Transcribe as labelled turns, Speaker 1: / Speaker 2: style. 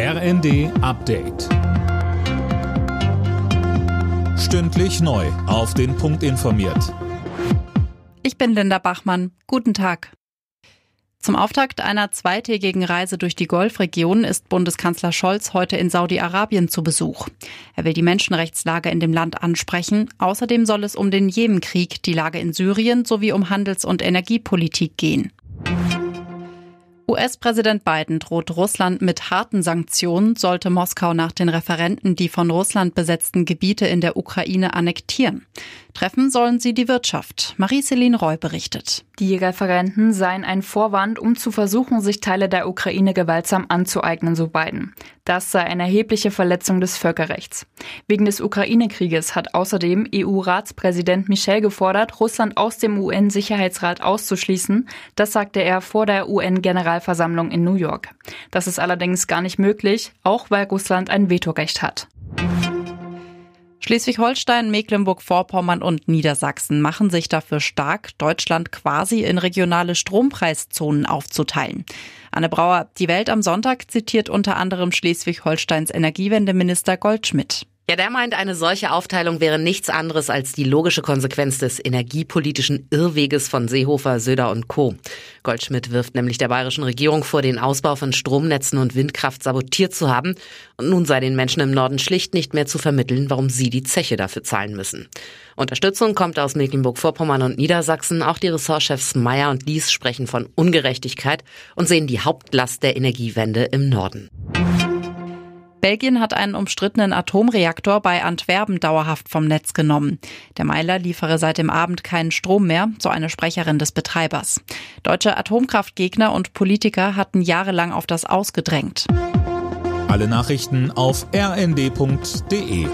Speaker 1: RND Update. Stündlich neu. Auf den Punkt informiert.
Speaker 2: Ich bin Linda Bachmann. Guten Tag. Zum Auftakt einer zweitägigen Reise durch die Golfregion ist Bundeskanzler Scholz heute in Saudi-Arabien zu Besuch. Er will die Menschenrechtslage in dem Land ansprechen. Außerdem soll es um den Jemenkrieg, die Lage in Syrien sowie um Handels- und Energiepolitik gehen. US-Präsident Biden droht Russland mit harten Sanktionen, sollte Moskau nach den Referenten die von Russland besetzten Gebiete in der Ukraine annektieren. Treffen sollen sie die Wirtschaft. Marie-Céline Roy berichtet.
Speaker 3: Die Referenten seien ein Vorwand, um zu versuchen, sich Teile der Ukraine gewaltsam anzueignen, so Biden. Das sei eine erhebliche Verletzung des Völkerrechts. Wegen des Ukraine-Krieges hat außerdem EU-Ratspräsident Michel gefordert, Russland aus dem UN-Sicherheitsrat auszuschließen. Das sagte er vor der UN-Generalversammlung in New York. Das ist allerdings gar nicht möglich, auch weil Russland ein Vetorecht hat.
Speaker 2: Schleswig-Holstein, Mecklenburg-Vorpommern und Niedersachsen machen sich dafür stark, Deutschland quasi in regionale Strompreiszonen aufzuteilen. Anne Brauer, die Welt am Sonntag zitiert unter anderem Schleswig-Holsteins Energiewendeminister Goldschmidt.
Speaker 4: Ja, der meint, eine solche Aufteilung wäre nichts anderes als die logische Konsequenz des energiepolitischen Irrweges von Seehofer, Söder und Co. Goldschmidt wirft nämlich der bayerischen Regierung vor, den Ausbau von Stromnetzen und Windkraft sabotiert zu haben. Und nun sei den Menschen im Norden schlicht nicht mehr zu vermitteln, warum sie die Zeche dafür zahlen müssen. Unterstützung kommt aus Mecklenburg-Vorpommern und Niedersachsen. Auch die Ressortchefs Meyer und Lies sprechen von Ungerechtigkeit und sehen die Hauptlast der Energiewende im Norden.
Speaker 2: Belgien hat einen umstrittenen Atomreaktor bei Antwerpen dauerhaft vom Netz genommen. Der Meiler liefere seit dem Abend keinen Strom mehr, so eine Sprecherin des Betreibers. Deutsche Atomkraftgegner und Politiker hatten jahrelang auf das ausgedrängt.
Speaker 1: Alle Nachrichten auf rnd.de